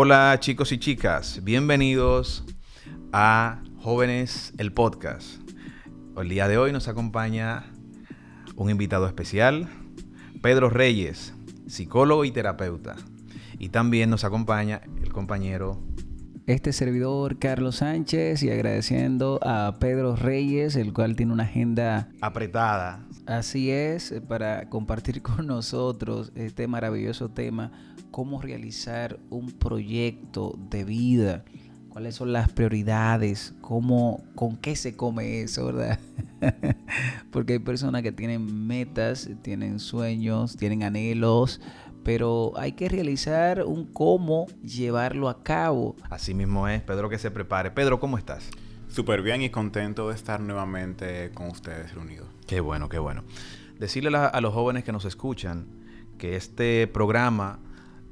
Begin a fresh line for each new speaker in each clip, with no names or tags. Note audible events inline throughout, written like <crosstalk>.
Hola chicos y chicas, bienvenidos a Jóvenes el Podcast. El día de hoy nos acompaña un invitado especial, Pedro Reyes, psicólogo y terapeuta. Y también nos acompaña el compañero
este servidor Carlos Sánchez y agradeciendo a Pedro Reyes, el cual tiene una agenda
apretada.
Así es, para compartir con nosotros este maravilloso tema, cómo realizar un proyecto de vida, cuáles son las prioridades, cómo, con qué se come eso, ¿verdad? <laughs> Porque hay personas que tienen metas, tienen sueños, tienen anhelos, pero hay que realizar un cómo llevarlo a cabo.
Así mismo es, Pedro, que se prepare. Pedro, ¿cómo estás?
Súper bien y contento de estar nuevamente con ustedes reunidos.
Qué bueno, qué bueno. Decirle a, los jóvenes que nos escuchan que este programa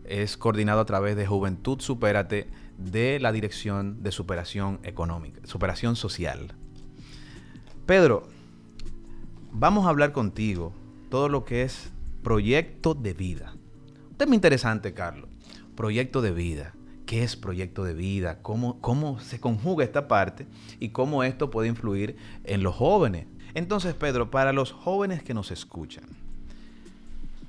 es coordinado a través de Juventud Supérate de la Dirección de Superación Económica, Superación Social. Pedro, vamos a hablar contigo todo lo que es proyecto de vida. Tema interesante, Carlos. Proyecto de vida. ¿Qué es proyecto de vida? ¿Cómo, ¿Cómo se conjuga esta parte? Y cómo esto puede influir en los jóvenes. Entonces, Pedro, para los jóvenes que nos escuchan,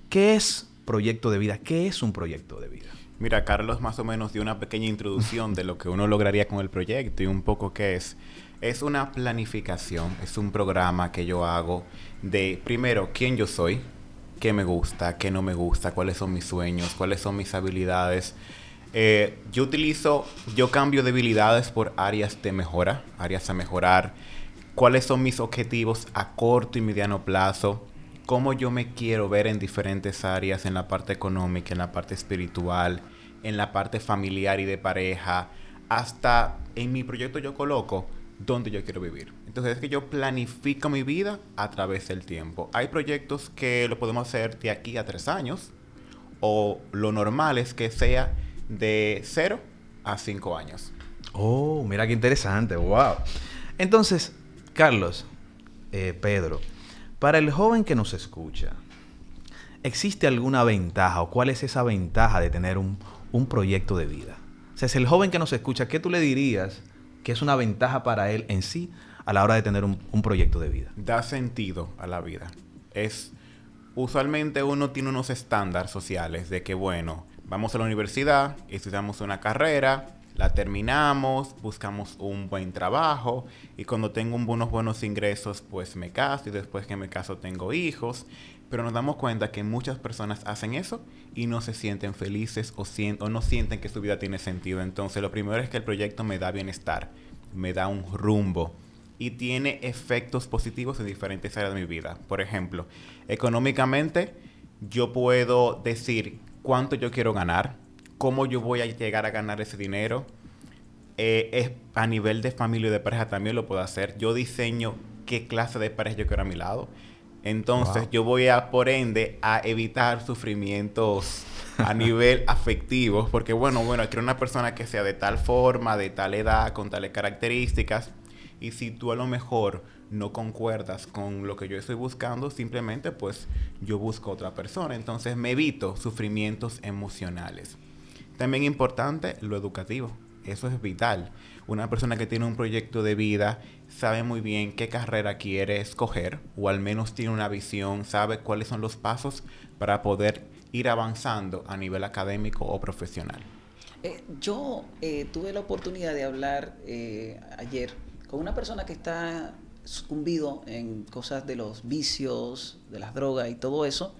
¿qué es proyecto de vida? ¿Qué es un proyecto de vida?
Mira, Carlos más o menos dio una pequeña introducción de lo que uno lograría con el proyecto y un poco qué es. Es una planificación, es un programa que yo hago de, primero, quién yo soy, qué me gusta, qué no me gusta, cuáles son mis sueños, cuáles son mis habilidades. Eh, yo utilizo, yo cambio debilidades por áreas de mejora, áreas a mejorar, cuáles son mis objetivos a corto y mediano plazo, cómo yo me quiero ver en diferentes áreas, en la parte económica, en la parte espiritual, en la parte familiar y de pareja, hasta en mi proyecto yo coloco dónde yo quiero vivir. Entonces es que yo planifico mi vida a través del tiempo. Hay proyectos que lo podemos hacer de aquí a tres años o lo normal es que sea de cero a cinco años.
Oh, mira qué interesante, wow. Entonces, Carlos, eh, Pedro, para el joven que nos escucha, ¿existe alguna ventaja o cuál es esa ventaja de tener un, un proyecto de vida? O sea, es el joven que nos escucha, ¿qué tú le dirías que es una ventaja para él en sí a la hora de tener un, proyecto de vida?
Da sentido a la vida. Es usualmente uno tiene unos estándares sociales de que, bueno, vamos a la universidad, estudiamos una carrera, la terminamos, buscamos un buen trabajo y cuando tengo unos buenos ingresos, pues me caso y después que me caso tengo hijos. Pero nos damos cuenta que muchas personas hacen eso y no se sienten felices o, o no sienten que su vida tiene sentido. Entonces lo primero es que el proyecto me da bienestar, me da un rumbo y tiene efectos positivos en diferentes áreas de mi vida. Por ejemplo, económicamente, yo puedo decir cuánto yo quiero ganar, cómo yo voy a llegar a ganar ese dinero. Eh, es, a nivel de familia y de pareja también lo puedo hacer. Yo diseño qué clase de pareja yo quiero a mi lado. Entonces yo voy a, por ende, a evitar sufrimientos a <laughs> nivel afectivo. Porque bueno, bueno, quiero una persona que sea de tal forma, de tal edad, con tales características. Y si tú a lo mejor no concuerdas con lo que yo estoy buscando, simplemente pues yo busco otra persona. Entonces me evito sufrimientos emocionales. También importante lo educativo. Eso es vital. Una persona que tiene un proyecto de vida sabe muy bien qué carrera quiere escoger o al menos tiene una visión, sabe cuáles son los pasos para poder ir avanzando a nivel académico o profesional.
Eh, yo eh, tuve la oportunidad de hablar eh, ayer con una persona que está sucumbido en cosas de los vicios, de las drogas y todo eso.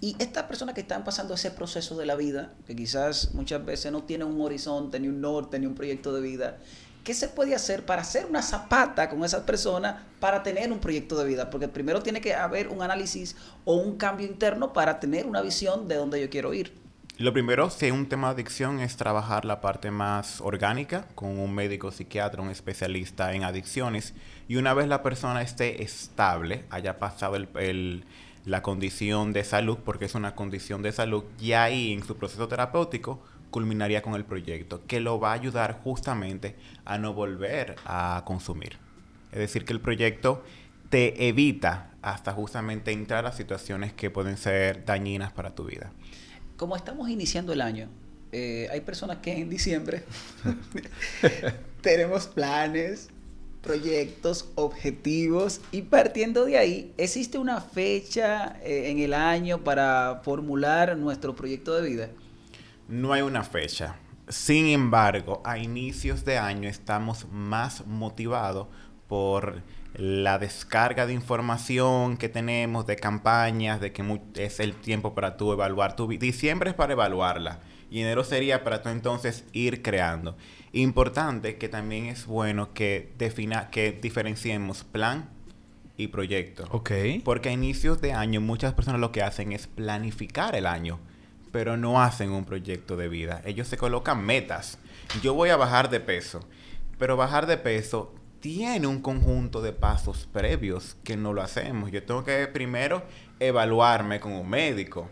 Y estas personas que están pasando ese proceso de la vida, que quizás muchas veces no tienen un horizonte, ni un norte, ni un proyecto de vida, ¿qué se puede hacer para hacer una zapata con esas personas para tener un proyecto de vida? Porque primero tiene que haber un análisis o un cambio interno para tener una visión de dónde yo quiero ir.
Lo primero, si es un tema de adicción, es trabajar la parte más orgánica con un médico psiquiatra, un especialista en adicciones. Y una vez la persona esté estable, haya pasado el, la condición de salud, porque es una condición de salud, y ahí en su proceso terapéutico culminaría con el proyecto, que lo va a ayudar justamente a no volver a consumir. Es decir, que el proyecto te evita hasta justamente entrar a situaciones que pueden ser dañinas para tu vida
como estamos iniciando el año, eh, hay personas que en diciembre <laughs> <laughs> tenemos planes, proyectos, objetivos y partiendo de ahí, ¿existe una fecha eh, en el año para formular nuestro proyecto de vida?
No hay una fecha. Sin embargo, a inicios de año estamos más motivados por la descarga de información que tenemos, de campañas, de que es el tiempo para tú evaluar tu vida. Diciembre es para evaluarla y enero sería para tú entonces ir creando. Importante que también es bueno que, defina, que diferenciemos plan y proyecto.
Ok.
Porque a inicios de año muchas personas lo que hacen es planificar el año, pero no hacen un proyecto de vida. Ellos se colocan metas. Yo voy a bajar de peso, pero bajar de peso tiene un conjunto de pasos previos que no lo hacemos. Yo tengo que primero evaluarme como médico.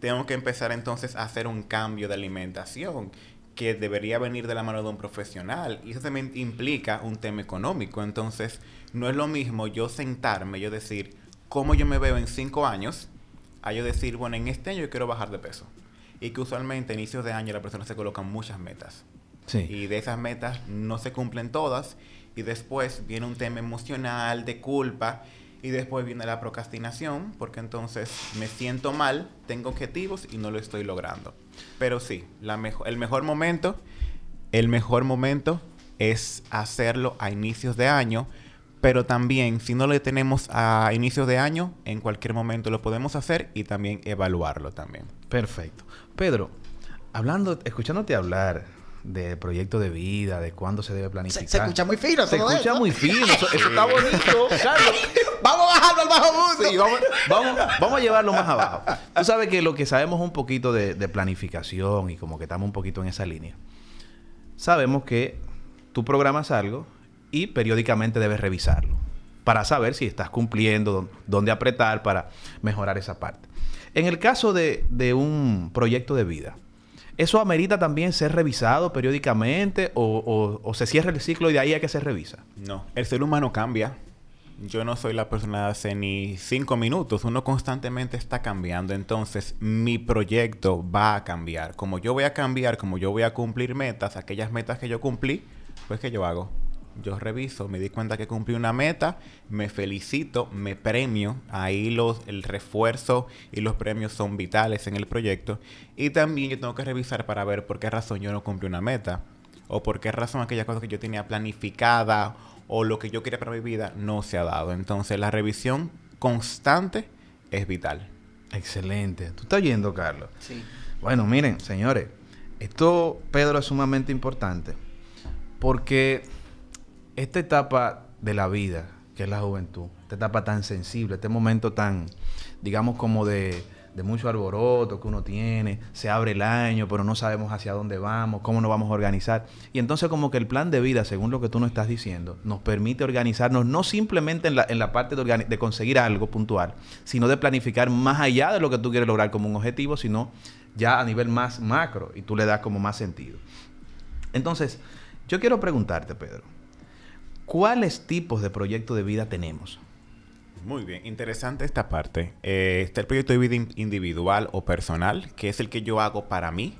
Tengo que empezar entonces a hacer un cambio de alimentación que debería venir de la mano de un profesional. Y eso también implica un tema económico. Entonces, no es lo mismo yo sentarme, yo decir, ¿cómo yo me veo en cinco años? A yo decir, bueno, en este año yo quiero bajar de peso. Y que usualmente a inicios de año las personas se colocan muchas metas.
Sí.
Y de esas metas no se cumplen todas y después viene un tema emocional de culpa y después viene la procrastinación porque entonces me siento mal, tengo objetivos y no lo estoy logrando. Pero sí, el mejor momento, el mejor momento es hacerlo a inicios de año, pero también si no lo tenemos a inicios de año, en cualquier momento lo podemos hacer y también evaluarlo también.
Perfecto. Pedro, hablando, escuchándote hablar de proyecto de vida, de cuándo se debe planificar.
Se, escucha muy fino,
Se escucha muy fino, eso, está bonito, <laughs> Carlos.
vamos a bajarlo al bajo mundo.
Sí, vamos, vamos, a llevarlo más abajo. Tú sabes que lo que sabemos un poquito de, de planificación y como que estamos un poquito en esa línea, sabemos que tú programas algo y periódicamente debes revisarlo para saber si estás cumpliendo, dónde apretar para mejorar esa parte. En el caso de, de un proyecto de vida, ¿Eso amerita también ser revisado periódicamente o, se cierra el ciclo y de ahí a que se revisa?
No, el ser humano cambia. Yo no soy la persona de hace ni cinco minutos. Uno constantemente está cambiando. Entonces, mi proyecto va a cambiar. Como yo voy a cambiar, como yo voy a cumplir metas, aquellas metas que yo cumplí, pues ¿qué yo hago? Yo reviso, me di cuenta que cumplí una meta, me felicito, me premio, ahí los, el refuerzo y los premios son vitales en el proyecto y también yo tengo que revisar para ver por qué razón yo no cumplí una meta o por qué razón aquella cosa que yo tenía planificada o lo que yo quería para mi vida no se ha dado. Entonces la revisión constante es vital.
Excelente. ¿Tú estás oyendo, Carlos?
Sí.
Bueno, miren, señores, esto, Pedro, es sumamente importante porque esta etapa de la vida, que es la juventud, esta etapa tan sensible, este momento tan, digamos, como de, de mucho alboroto que uno tiene, se abre el año, pero no sabemos hacia dónde vamos, cómo nos vamos a organizar. Y entonces como que el plan de vida, según lo que tú nos estás diciendo, nos permite organizarnos no simplemente en la, en la parte de, de conseguir algo puntual, sino de planificar más allá de lo que tú quieres lograr como un objetivo, sino ya a nivel más macro y tú le das como más sentido. Entonces, yo quiero preguntarte, Pedro, ¿Cuáles tipos de proyectos de vida tenemos?
Muy bien, interesante esta parte. Eh, está el proyecto de vida individual o personal, que es el que yo hago para mí.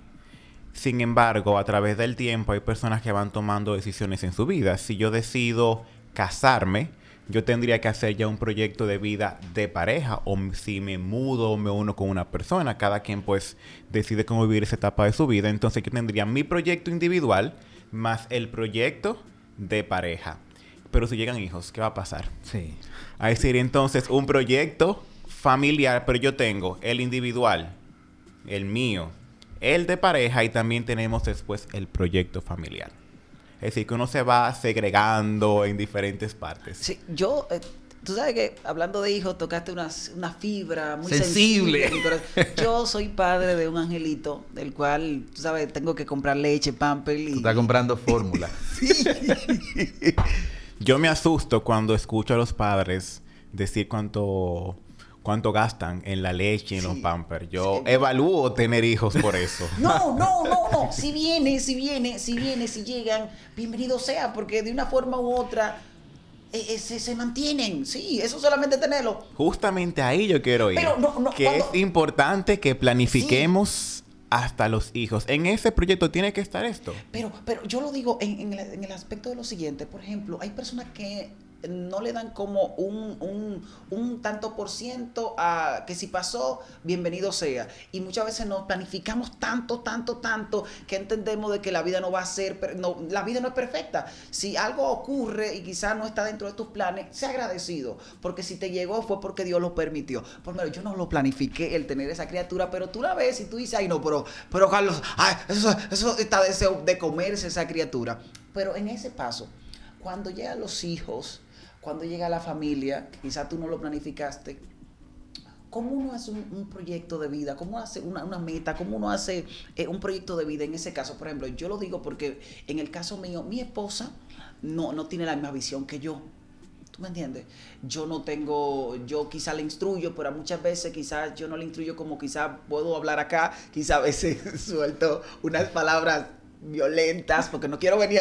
Sin embargo, a través del tiempo hay personas que van tomando decisiones en su vida. Si yo decido casarme, yo tendría que hacer ya un proyecto de vida de pareja o si me mudo o me uno con una persona, cada quien pues decide cómo vivir esa etapa de su vida. Entonces yo tendría mi proyecto individual más el proyecto de pareja. Pero si llegan hijos, ¿qué va a pasar?
Sí.
Ahí sería entonces un proyecto familiar, pero yo tengo el individual, el mío, el de pareja y también tenemos después el proyecto familiar. Es decir, que uno se va segregando en diferentes partes.
Sí, yo, eh, tú sabes que hablando de hijos, tocaste una, una fibra muy sensible. <laughs> yo soy padre de un angelito, del cual, tú sabes, tengo que comprar leche, pamper y...
Tú estás comprando fórmula. <laughs> sí.
Yo me asusto cuando escucho a los padres decir cuánto cuánto gastan en la leche y en los pampers. Yo evalúo tener hijos por eso. <laughs>
No, no, no, no. Si viene, si viene, si viene, si llegan, bienvenido sea, porque de una forma u otra eh, eh, se, mantienen. Sí, eso solamente tenerlo.
Justamente ahí yo quiero ir.
Pero no, no,
que es importante que planifiquemos hasta los hijos. En ese proyecto tiene que estar esto.
Pero, pero yo lo digo en, en el, en el aspecto de lo siguiente. Por ejemplo, hay personas que no le dan como un, un, un, tanto por ciento a que si pasó, bienvenido sea. Y muchas veces nos planificamos tanto, tanto, tanto, que entendemos de que la vida no va a ser, no, la vida no es perfecta. Si algo ocurre y quizás no está dentro de tus planes, sea agradecido, porque si te llegó fue porque Dios lo permitió. Por menos yo no lo planifiqué el tener esa criatura, pero tú la ves y tú dices, ay no, pero, pero Carlos, ay, eso, eso está deseo de comerse esa criatura. Pero en ese paso, cuando llegan los hijos, cuando llega la familia, quizás tú no lo planificaste, ¿cómo uno hace un, proyecto de vida? ¿Cómo hace una, meta? ¿Cómo uno hace eh, un proyecto de vida en ese caso? Por ejemplo, yo lo digo porque en el caso mío, mi esposa no, no tiene la misma visión que yo. ¿Tú me entiendes? Yo no tengo, yo quizá le instruyo, pero muchas veces quizás yo no le instruyo como quizás puedo hablar acá, quizás a veces <laughs> suelto unas palabras violentas, porque no quiero venir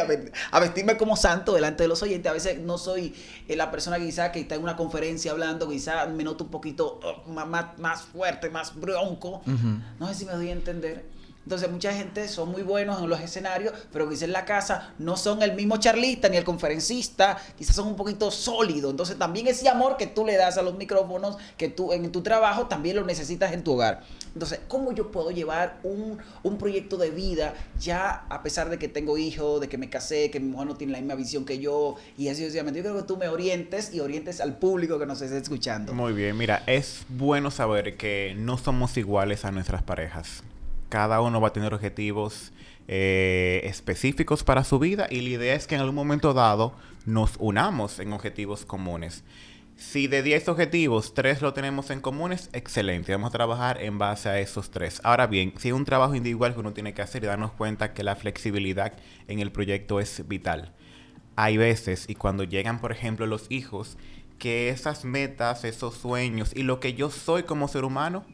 a, vestirme como santo delante de los oyentes. A veces no soy eh, la persona quizá que está en una conferencia hablando, quizá me noto un poquito oh, más, más, fuerte, más bronco. No sé si me doy a entender. Entonces mucha gente son muy buenos en los escenarios, pero quizás en la casa no son el mismo charlista ni el conferencista, quizás son un poquito sólidos. Entonces también ese amor que tú le das a los micrófonos, que tú en tu trabajo también lo necesitas en tu hogar. Entonces, ¿cómo yo puedo llevar un, un proyecto de vida ya a pesar de que tengo hijos, de que me casé, que mi mujer no tiene la misma visión que yo y así sucesivamente? Yo creo que tú me orientes y orientes al público que nos esté escuchando.
Muy bien, mira, es bueno saber que no somos iguales a nuestras parejas cada uno va a tener objetivos eh, específicos para su vida y la idea es que en algún momento dado nos unamos en objetivos comunes. Si de 10 objetivos, 3 lo tenemos en comunes, excelente. Vamos a trabajar en base a esos 3. Ahora bien, si es un trabajo individual que uno tiene que hacer y darnos cuenta que la flexibilidad en el proyecto es vital. Hay veces, y cuando llegan, por ejemplo, los hijos, que esas metas, esos sueños y lo que yo soy como ser humano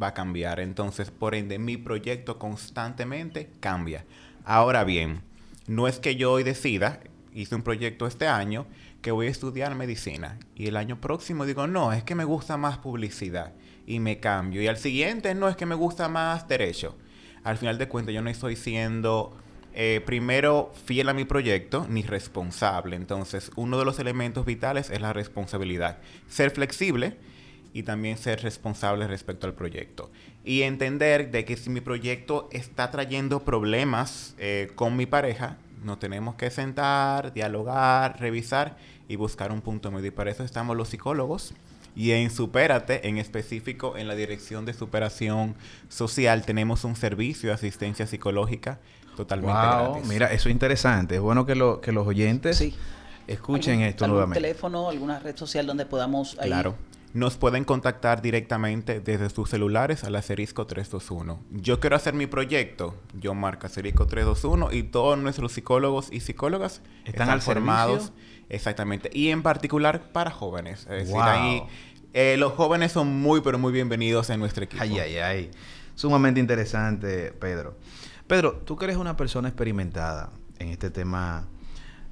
va a cambiar. Entonces, por ende, mi proyecto constantemente cambia. Ahora bien, no es que yo hoy decida, hice un proyecto este año, que voy a estudiar medicina. Y el año próximo digo, no, es que me gusta más publicidad. Y me cambio. Y al siguiente, no, es que me gusta más derecho. Al final de cuentas, yo no estoy siendo... Eh, primero, fiel a mi proyecto, ni responsable. Entonces, uno de los elementos vitales es la responsabilidad. Ser flexible, y también ser responsable respecto al proyecto. Y entender de que si mi proyecto está trayendo problemas eh, con mi pareja, nos tenemos que sentar, dialogar, revisar y buscar un punto medio. Y para eso estamos los psicólogos. Y en Supérate, en específico en la Dirección de Superación Social, tenemos un servicio de asistencia psicológica totalmente
wow, Mira, eso es interesante. Es bueno que, lo, que los oyentes escuchen esto
¿algún
nuevamente.
teléfono, alguna red social donde podamos...
Claro nos pueden contactar directamente desde sus celulares a la Cerisco 321. Yo quiero hacer mi proyecto, yo marca Cerisco 321 y todos nuestros psicólogos y psicólogas están, formados exactamente y en particular para jóvenes. Es decir, ahí eh, los jóvenes son muy pero muy bienvenidos en nuestro equipo.
Ay, ay, ay. Sumamente interesante, Pedro. Pedro, tú que eres una persona experimentada en este tema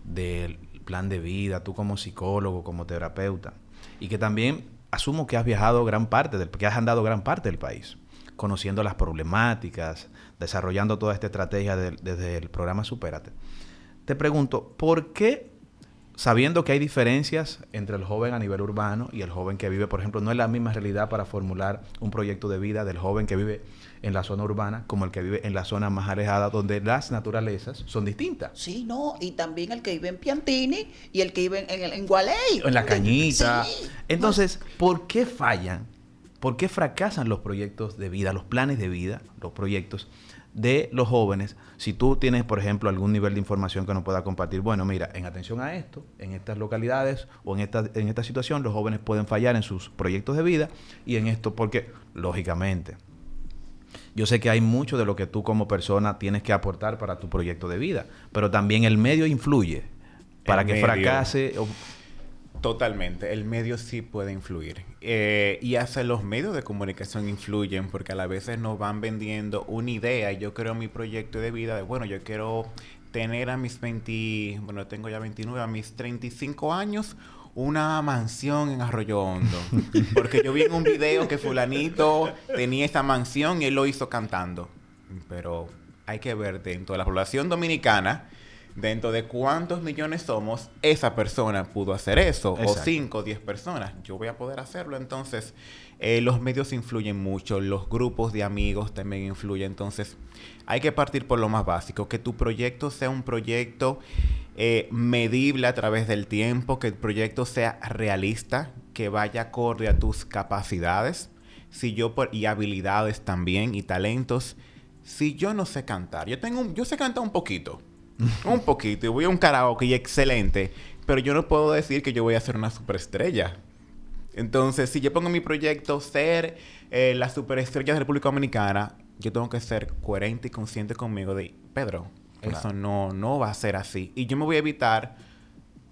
del plan de vida, tú como psicólogo, como terapeuta, y que también asumo que has viajado gran parte del, que has andado gran parte del país, conociendo las problemáticas, desarrollando toda esta estrategia desde el programa Supérate. Te pregunto, ¿por qué, sabiendo que hay diferencias entre el joven a nivel urbano y el joven que vive, por ejemplo, no es la misma realidad para formular un proyecto de vida del joven que vive en la zona urbana como el que vive en la zona más alejada donde las naturalezas son distintas.
Sí, no, y también el que vive en Piantini y el que vive en, en, Gualey.
En la Cañita. Entonces, ¿por qué fallan? ¿Por qué fracasan los proyectos de vida, los planes de vida, los proyectos de los jóvenes? Si tú tienes, por ejemplo, algún nivel de información que nos pueda compartir, bueno, mira, en atención a esto, en estas localidades o en esta, en esta situación, los jóvenes pueden fallar en sus proyectos de vida y en esto porque, lógicamente, yo sé que hay mucho de lo que tú como persona tienes que aportar para tu proyecto de vida, pero también el medio influye para que fracase.
Totalmente, el medio sí puede influir. Eh, y hasta los medios de comunicación influyen porque a la veces nos van vendiendo una idea. Yo creo mi proyecto de vida de, bueno, yo quiero tener a mis 20, bueno, tengo ya 29, a mis 35 años, una mansión en Arroyo Hondo. <laughs> Porque yo vi en un video que fulanito tenía esa mansión y él lo hizo cantando. pero hay que ver dentro de la población dominicana, dentro de cuántos millones somos, esa persona pudo hacer eso, o
Exacto.
5 o 10 personas, yo voy a poder hacerlo. Entonces, eh, los medios influyen mucho, los grupos de amigos también influyen. Entonces, hay que partir por lo más básico, que tu proyecto sea un proyecto eh, medible a través del tiempo, que el proyecto sea realista, que vaya acorde a tus capacidades si yo por, y habilidades también y talentos. Si yo no sé cantar, yo tengo un- yo sé cantar un poquito, <laughs> un poquito y voy a un karaoke y excelente, pero yo no puedo decir que yo voy a ser una superestrella. Entonces, si yo pongo mi proyecto ser eh, la superestrella de República Dominicana, yo tengo que ser coherente y consciente conmigo de, Pedro,
Claro.
eso no, no va a ser así. Y yo me voy a evitar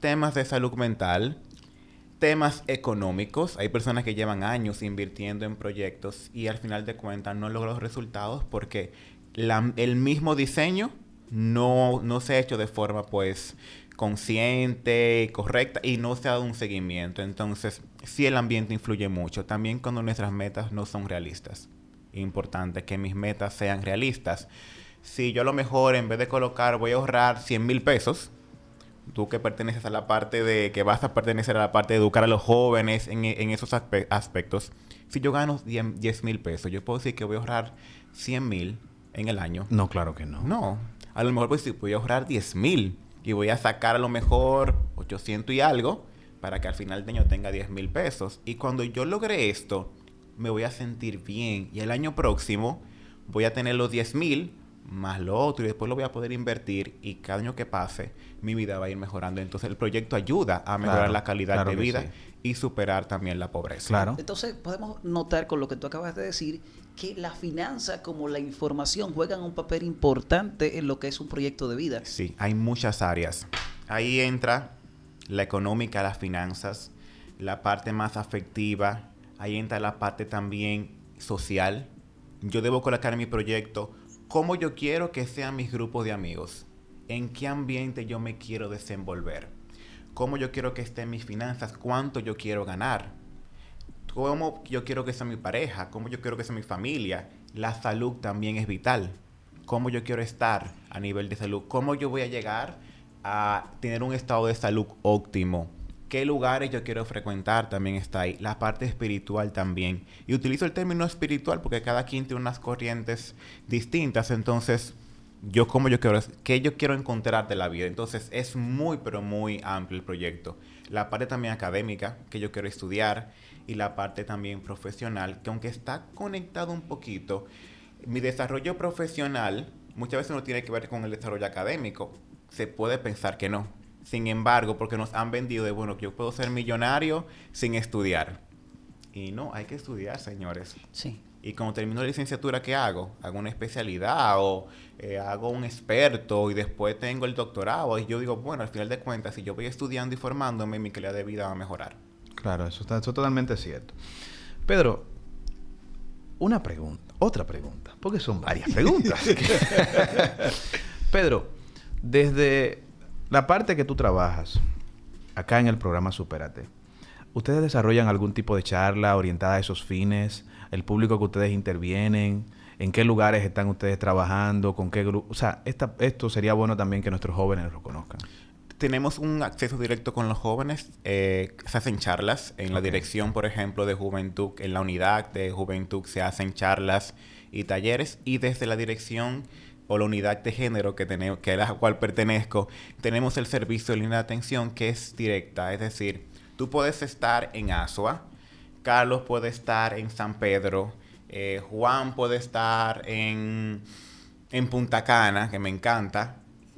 temas de salud mental, temas económicos. Hay personas que llevan años invirtiendo en proyectos y al final de cuentas no logran los resultados porque la- el mismo diseño no, no se ha hecho de forma pues consciente, correcta y no se ha dado un seguimiento. Entonces, sí el ambiente influye mucho. También cuando nuestras metas no son realistas. Importante que mis metas sean realistas. Si yo a lo mejor en vez de colocar voy a ahorrar 100 mil pesos, tú que perteneces a la parte de, que vas a pertenecer a la parte de educar a los jóvenes en, en esos aspe- aspectos, si yo gano 10 mil pesos, yo puedo decir que voy a ahorrar 100 mil en el año.
No, claro que no.
No, a lo mejor pues sí, voy a ahorrar 10 mil y voy a sacar a lo mejor 800 y algo para que al final de año tenga 10 mil pesos. Y cuando yo logre esto, me voy a sentir bien y el año próximo voy a tener los 10 mil más lo otro y después lo voy a poder invertir y cada año que pase mi vida va a ir mejorando. Entonces el proyecto ayuda a mejorar
Claro,
la calidad
claro
de vida
sí.
Y superar también la pobreza.
Claro.
Entonces podemos notar con lo que tú acabas de decir que la finanza como la información juegan un papel importante en lo que es un proyecto de vida.
Sí, hay muchas áreas. Ahí entra la económica, las finanzas, la parte más afectiva, ahí entra la parte también social. Yo debo colocar en mi proyecto cómo yo quiero que sean mis grupos de amigos, en qué ambiente yo me quiero desenvolver, cómo yo quiero que estén mis finanzas, cuánto yo quiero ganar, cómo yo quiero que sea mi pareja, cómo yo quiero que sea mi familia. La salud también es vital. Cómo yo quiero estar a nivel de salud. Cómo yo voy a llegar a tener un estado de salud óptimo. ¿Qué lugares yo quiero frecuentar? También está ahí. La parte espiritual también. Y utilizo el término espiritual porque cada quien tiene unas corrientes distintas. Entonces, yo cómo yo quiero, qué yo quiero encontrar de la vida. Entonces, es muy, pero muy amplio el proyecto. La parte también académica, que yo quiero estudiar, y la parte también profesional, que aunque está conectado un poquito, mi desarrollo profesional muchas veces no tiene que ver con el desarrollo académico. Se puede pensar que no. Sin embargo, porque nos han vendido de, bueno, que yo puedo ser millonario sin estudiar. Y no, hay que estudiar, señores.
Sí.
Y cuando termino la licenciatura, ¿qué hago? Hago una especialidad o eh, hago un experto y después tengo el doctorado. Y yo digo, bueno, al final de cuentas, si yo voy estudiando y formándome, mi calidad de vida va a mejorar.
Claro, eso está eso es totalmente cierto. Pedro, una pregunta, otra pregunta, porque son varias preguntas. <laughs> <laughs> Pedro, desde la parte que tú trabajas, acá en el programa Supérate, ¿ustedes desarrollan algún tipo de charla orientada a esos fines? ¿El público que ustedes intervienen? ¿En qué lugares están ustedes trabajando? ¿Con qué grupo? O sea, esta- esto sería bueno también que nuestros jóvenes lo conozcan.
Tenemos un acceso directo con los jóvenes. eh, se hacen charlas en la dirección, por ejemplo, de Juventud. En la unidad de Juventud se hacen charlas y talleres. Y desde la dirección o la unidad de género que tenemos, que a la cual pertenezco, tenemos el servicio de línea de atención que es directa. Es decir, tú puedes estar en Asua, Carlos puede estar en San Pedro, eh, Juan puede estar en, en Punta Cana, que me encanta.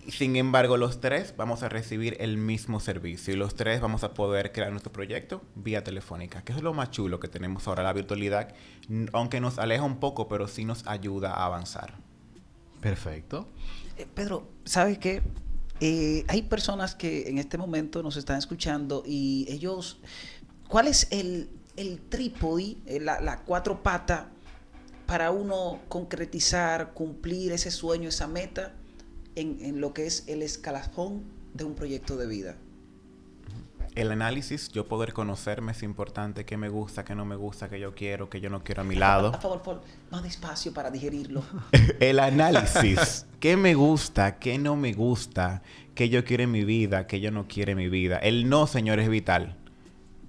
Sin embargo, los tres vamos a recibir el mismo servicio y los tres vamos a poder crear nuestro proyecto vía telefónica, que es lo más chulo que tenemos ahora, la virtualidad, aunque nos aleja un poco, pero sí nos ayuda a avanzar.
Perfecto.
Eh, Pedro, ¿sabes qué? Eh, hay personas que en este momento nos están escuchando y ellos, ¿cuál es el, el trípode, eh, la, la cuatro patas para uno concretizar, cumplir ese sueño, esa meta en, en lo que es el escalafón de un proyecto de vida?
el análisis, yo poder conocerme es importante, qué me gusta, qué no me gusta, qué yo quiero, qué yo no quiero a mi lado.
Por favor, por, más despacio para digerirlo. <laughs>
el análisis, qué me gusta, qué no me gusta, qué yo quiero en mi vida, qué yo no quiero en mi vida. El no, señor, es vital.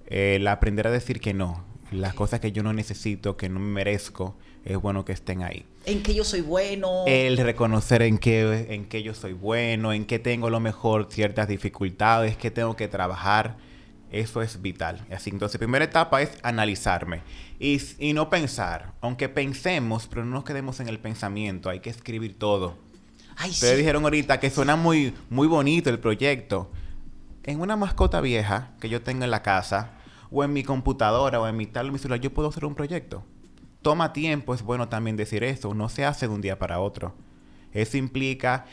El aprender a decir que no, las cosas que yo no necesito, que no me merezco, es bueno que estén ahí.
En que yo soy bueno.
El reconocer en qué, en qué yo soy bueno, en qué tengo lo mejor ciertas dificultades, que tengo que trabajar. Eso es vital. Así, entonces, primera etapa es analizarme y, y no pensar. Aunque pensemos, pero no nos quedemos en el pensamiento. Hay que escribir todo.
Ay,
Ustedes
sí.
dijeron ahorita que suena muy, muy bonito el proyecto. En una mascota vieja que yo tenga en la casa, o en mi computadora, o en mi en mi celular, yo puedo hacer un proyecto. Toma tiempo, es bueno también decir eso, no se hace de un día para otro. Eso implica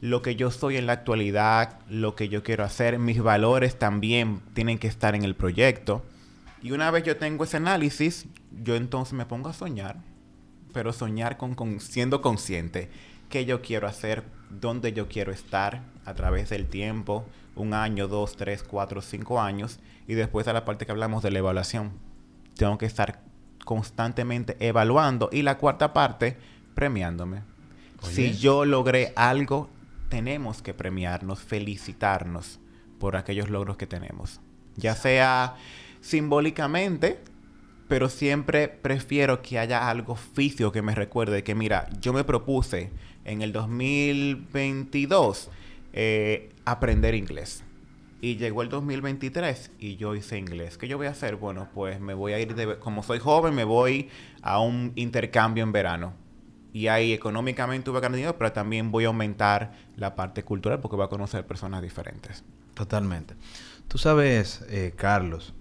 lo que yo soy en la actualidad, lo que yo quiero hacer, mis valores también tienen que estar en el proyecto. Y una vez yo tengo ese análisis, yo entonces me pongo a soñar, pero soñar con, con- siendo consciente qué yo quiero hacer, dónde yo quiero estar a través del tiempo, un año, dos, tres, cuatro, cinco años, y después a la parte que hablamos de la evaluación. Tengo que estar constantemente evaluando y la cuarta parte, premiándome. Si yo logré algo, tenemos que premiarnos, felicitarnos por aquellos logros que tenemos. Ya sea simbólicamente, pero siempre prefiero que haya algo físico que me recuerde que, mira, yo me propuse en el 2022 eh, aprender inglés. Y llegó el 2023 y yo hice inglés. ¿Qué yo voy a hacer? Bueno, pues me voy a ir, de, como soy joven, me voy a un intercambio en verano. Y ahí económicamente a ganar dinero, pero también voy a aumentar la parte cultural porque voy a conocer personas diferentes.
Totalmente. Tú sabes, eh, Carlos,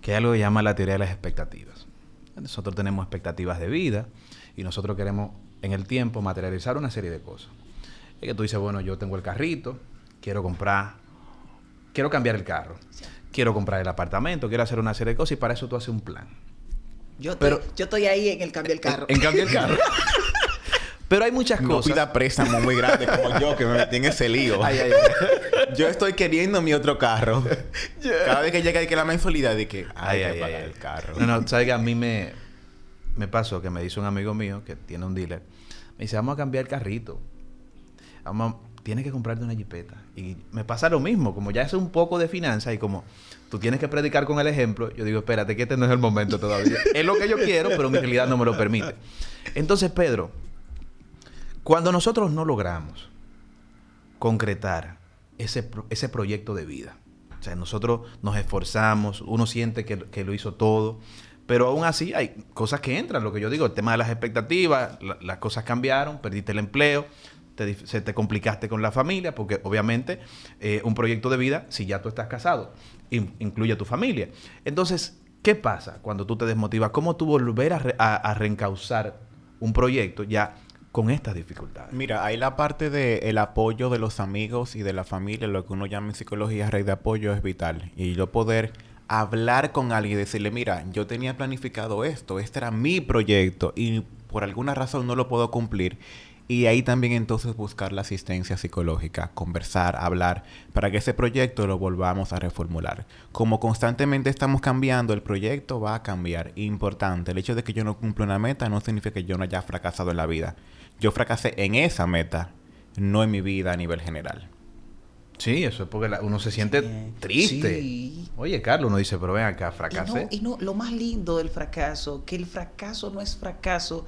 que hay algo que llama la teoría de las expectativas. Nosotros tenemos expectativas de vida y nosotros queremos en el tiempo materializar una serie de cosas. Es que tú dices, bueno, yo tengo el carrito, quiero comprar, quiero cambiar el carro, quiero comprar el apartamento, quiero hacer una serie de cosas y para eso tú haces un plan.
Yo estoy,
Pero-
yo estoy ahí en el cambio del carro.
En, en cambio el carro. <laughs> Pero hay muchas
No
cosas.
pida préstamo muy grande como yo que me metí en ese lío.
Ay, ay, ay. <laughs>
Yo estoy queriendo mi otro carro. <laughs> Cada vez que llega hay que la mensualidad de que hay
Ay,
que
ay,
pagar
ay,
el carro.
No, no, sabes que a mí me, me pasó que me dice un amigo mío que tiene un dealer. Me dice, vamos a cambiar el carrito. Tienes que comprarte una jipeta. Y me pasa lo mismo, como ya es un poco de finanzas y como tú tienes que predicar con el ejemplo, yo digo, espérate, que este no es el momento todavía. <laughs> es lo que yo quiero, pero mi realidad no me lo permite. Entonces, Pedro, cuando nosotros no logramos concretar ese, pro- ese proyecto de vida. O sea, nosotros nos esforzamos, uno siente que, que lo hizo todo, pero aún así hay cosas que entran, lo que yo digo, el tema de las expectativas, la- las cosas cambiaron, perdiste el empleo, te, se te complicaste con la familia, porque obviamente eh, un proyecto de vida, si ya tú estás casado, in- incluye a tu familia. Entonces, ¿qué pasa cuando tú te desmotivas? ¿Cómo tú volver a, re- a- reencauzar un proyecto ya con estas dificultades?
Mira, hay la parte del apoyo de los amigos y de la familia, lo que uno llama en psicología red de apoyo es vital. Y yo poder hablar con alguien y decirle, mira, yo tenía planificado esto, este era mi proyecto y por alguna razón no lo puedo cumplir. Y ahí también entonces buscar la asistencia psicológica, conversar, hablar, para que ese proyecto lo volvamos a reformular. Como constantemente estamos cambiando, el proyecto va a cambiar. Importante, el hecho de que yo no cumpla una meta no significa que yo no haya fracasado en la vida. Yo fracasé en esa meta, no en mi vida a nivel general.
Sí, eso es porque la- uno se siente
Sí.
triste.
Sí.
Oye, Carlos, uno dice, pero ven acá,
Y no,
fracasé.
y no, lo más lindo del fracaso, que el fracaso no es fracaso,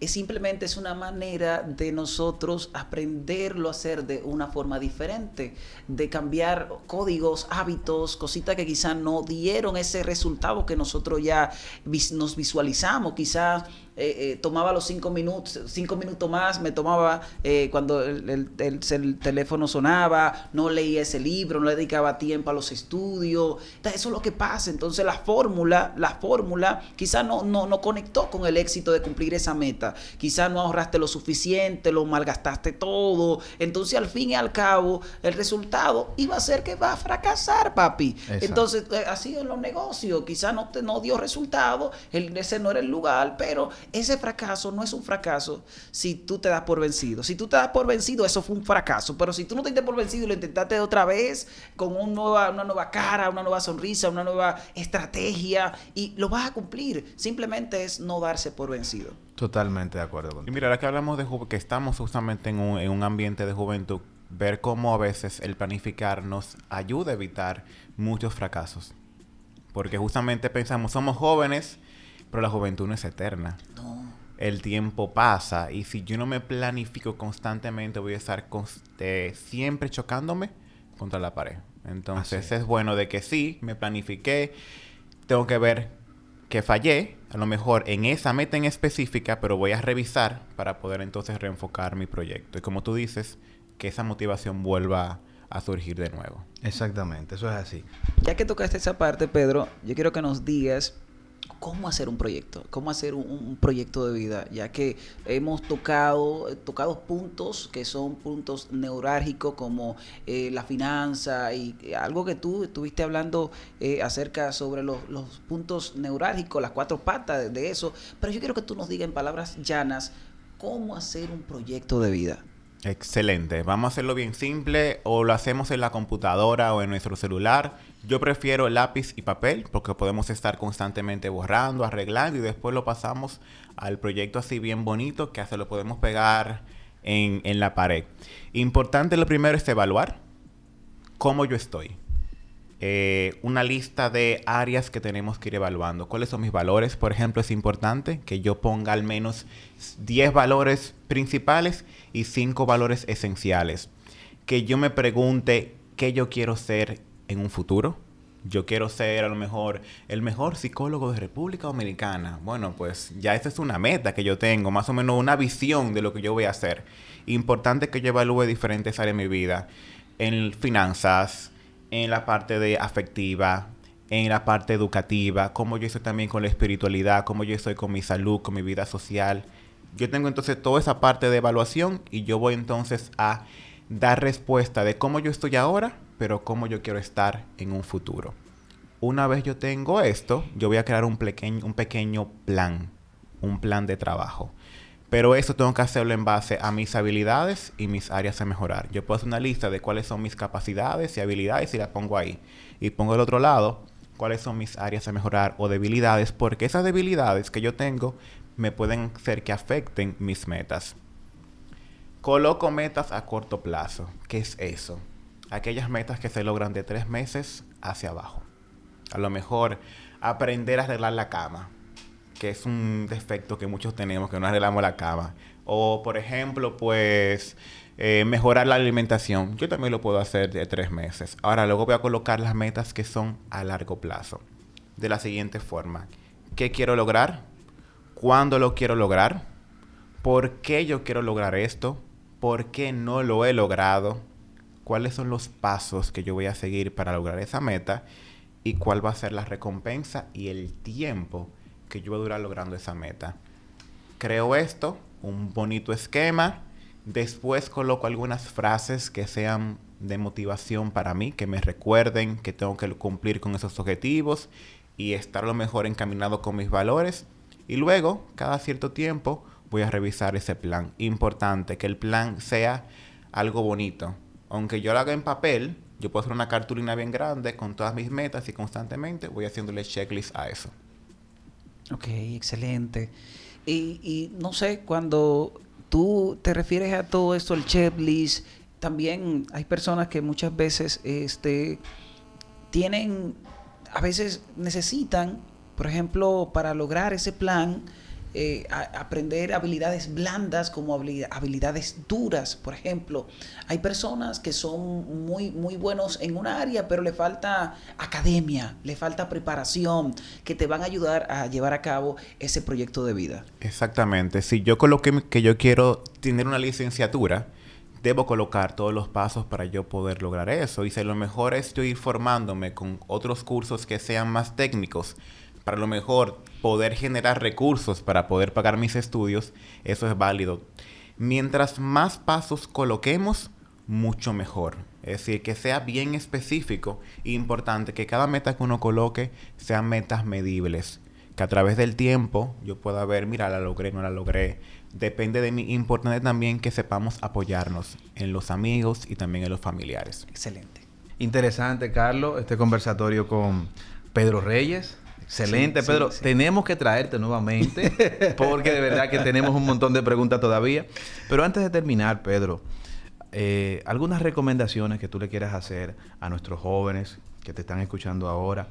es simplemente es una manera de nosotros aprenderlo a hacer de una forma diferente, de cambiar códigos, hábitos, cositas que quizás no dieron ese resultado que nosotros ya nos visualizamos, quizás eh, eh, tomaba los cinco minutos, cinco minutos más, me tomaba eh, cuando el, el- el- el teléfono sonaba, no leía ese libro, no le dedicaba tiempo a los estudios. Entonces, eso es lo que pasa. Entonces la fórmula, la fórmula quizás no, no, no conectó con el éxito de cumplir esa meta. Quizás no ahorraste lo suficiente, lo malgastaste todo. Entonces al fin y al cabo, el resultado iba a ser que va a fracasar, papi.
Exacto.
Entonces, eh, así en los negocios, quizás no, te, no dio resultado, ese no era el lugar, pero ese fracaso no es un fracaso si tú te das por vencido. Si tú te das por vencido, eso fue un fracaso. Pero si tú no te diste por vencido y lo intentaste otra vez con un nueva, una nueva cara, una nueva sonrisa, una nueva estrategia y lo vas a cumplir. Simplemente es no darse por vencido.
Totalmente de acuerdo
contigo. Y mira, ahora que hablamos de que estamos justamente en un, en un ambiente de juventud, ver cómo a veces el planificar nos ayuda a evitar muchos fracasos. Porque justamente pensamos, somos jóvenes, pero la juventud no es eterna. No. El tiempo pasa y si yo no me planifico constantemente voy a estar eh, siempre chocándome contra la pared. Entonces es bueno de que sí, me planifiqué, tengo que ver que fallé, a lo mejor en esa meta en específica, pero voy a revisar para poder entonces reenfocar mi proyecto. Y como tú dices, que esa motivación vuelva a surgir de nuevo.
Exactamente, eso es así.
Ya que tocaste esa parte, Pedro, yo quiero que nos digas cómo hacer un proyecto, cómo hacer un, proyecto de vida, ya que hemos tocado, eh, tocado puntos que son puntos neurálgicos como eh, la finanza y eh, algo que tú estuviste hablando acerca sobre los, puntos neurálgicos, las cuatro patas de eso, pero yo quiero que tú nos digas en palabras llanas cómo hacer un proyecto de vida.
Excelente. Vamos a hacerlo bien simple o lo hacemos en la computadora o en nuestro celular. Yo prefiero lápiz y papel porque podemos estar constantemente borrando, arreglando y después lo pasamos al proyecto así bien bonito que hasta lo podemos pegar en, en la pared. Importante lo primero es evaluar cómo yo estoy. Eh, una lista de áreas que tenemos que ir evaluando. ¿Cuáles son mis valores? Por ejemplo, es importante que yo ponga al menos 10 valores principales y 5 valores esenciales. Que yo me pregunte qué yo quiero ser en un futuro. Yo quiero ser a lo mejor el mejor psicólogo de República Dominicana. Bueno, pues ya esa es una meta que yo tengo, más o menos una visión de lo que yo voy a hacer. Importante que yo evalúe diferentes áreas de mi vida. En finanzas, en la parte de afectiva, en la parte educativa, cómo yo estoy también con la espiritualidad, cómo yo estoy con mi salud, con mi vida social. Yo tengo entonces toda esa parte de evaluación y yo voy entonces a dar respuesta de cómo yo estoy ahora, pero cómo yo quiero estar en un futuro. Una vez yo tengo esto, yo voy a crear un pequeño, un pequeño plan, un plan de trabajo. Pero eso tengo que hacerlo en base a mis habilidades y mis áreas a mejorar. Yo puedo hacer una lista de cuáles son mis capacidades y habilidades y la pongo ahí. Y pongo del otro lado cuáles son mis áreas a mejorar o debilidades, porque esas debilidades que yo tengo me pueden hacer que afecten mis metas. Coloco metas a corto plazo. ¿Qué es eso? Aquellas metas que se logran de tres meses hacia abajo. A lo mejor aprender a arreglar la cama que es un defecto que muchos tenemos, que no arreglamos la cama. O, por ejemplo, pues eh, mejorar la alimentación. Yo también lo puedo hacer de tres meses. Ahora, luego voy a colocar las metas que son a largo plazo. De la siguiente forma. ¿Qué quiero lograr? ¿Cuándo lo quiero lograr? ¿Por qué yo quiero lograr esto? ¿Por qué no lo he logrado? ¿Cuáles son los pasos que yo voy a seguir para lograr esa meta? ¿Y cuál va a ser la recompensa y el tiempo que yo voy a durar logrando esa meta. Creo esto, un bonito esquema. Después coloco algunas frases que sean de motivación para mí, que me recuerden que tengo que cumplir con esos objetivos y estar lo mejor encaminado con mis valores. Y luego, cada cierto tiempo, voy a revisar ese plan. Importante que el plan sea algo bonito. Aunque yo lo haga en papel, yo puedo hacer una cartulina bien grande con todas mis metas y constantemente voy haciéndole checklist a eso.
Ok, excelente. Y, no sé, cuando tú te refieres a todo esto, el checklist, también hay personas que muchas veces este, tienen, a veces necesitan, por ejemplo, para lograr ese plan, eh, aprender habilidades blandas como habilidades duras. Por ejemplo, hay personas que son muy, muy buenos en una área, pero le falta academia, le falta preparación, que te van a ayudar a llevar a cabo ese proyecto de vida.
Exactamente. Si yo coloqué que yo quiero tener una licenciatura, debo colocar todos los pasos para yo poder lograr eso. Y si lo mejor es ir formándome con otros cursos que sean más técnicos, para lo mejor poder generar recursos para poder pagar mis estudios, eso es válido. Mientras más pasos coloquemos, mucho mejor. Es decir, que sea bien específico e importante que cada meta que uno coloque sean metas medibles. que a través del tiempo yo pueda ver, mira, la logré, no la logré. Depende de mí. Importante también que sepamos apoyarnos en los amigos y también en los familiares.
Excelente.
Interesante, Carlos, este conversatorio con Pedro Reyes. Excelente, Pedro. Tenemos que traerte nuevamente porque de verdad que tenemos un montón de preguntas todavía. Pero antes de terminar, Pedro, eh, algunas recomendaciones que tú le quieras hacer a nuestros jóvenes que te están escuchando ahora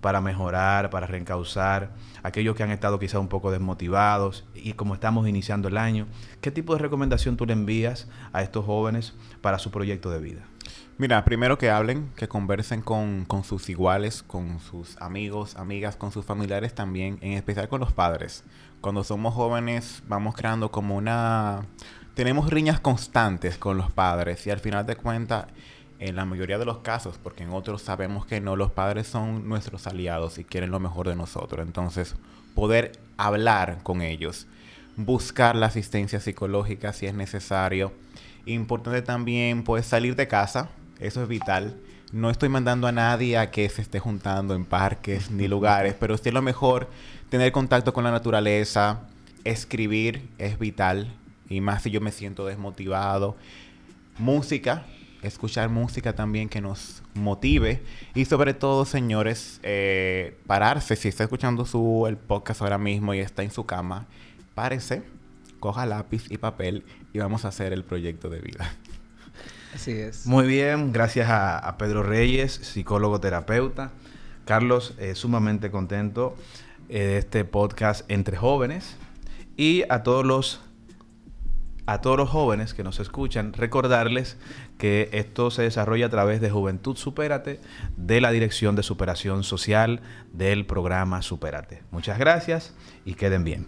para mejorar, para reencauzar, aquellos que han estado quizá un poco desmotivados y como estamos iniciando el año, ¿qué tipo de recomendación tú le envías a estos jóvenes para su proyecto de vida?
Mira, primero que hablen, que conversen con, con, sus iguales, con sus amigos, amigas, con sus familiares también, en especial con los padres. Cuando somos jóvenes vamos creando como una... Tenemos riñas constantes con los padres y al final de cuentas, en la mayoría de los casos, porque en otros sabemos que no, los padres son nuestros aliados y quieren lo mejor de nosotros. Entonces, poder hablar con ellos, buscar la asistencia psicológica si es necesario. Importante también, pues, salir de casa, eso es vital. No estoy mandando a nadie a que se esté juntando en parques ni lugares, pero sí es lo mejor tener contacto con la naturaleza, escribir es vital, y más si yo me siento desmotivado. Música, escuchar música también que nos motive y sobre todo, señores, eh, pararse. Si está escuchando su, el podcast ahora mismo y está en su cama, párese, coja lápiz y papel y vamos a hacer el proyecto de vida.
Así es.
Muy bien, gracias a, Pedro Reyes, psicólogo terapeuta. Carlos, eh, sumamente contento eh, de este podcast entre jóvenes y a todos los a todos los jóvenes que nos escuchan, recordarles que esto se desarrolla a través de Juventud Supérate, de la Dirección de Superación Social del programa Supérate. Muchas gracias y queden bien.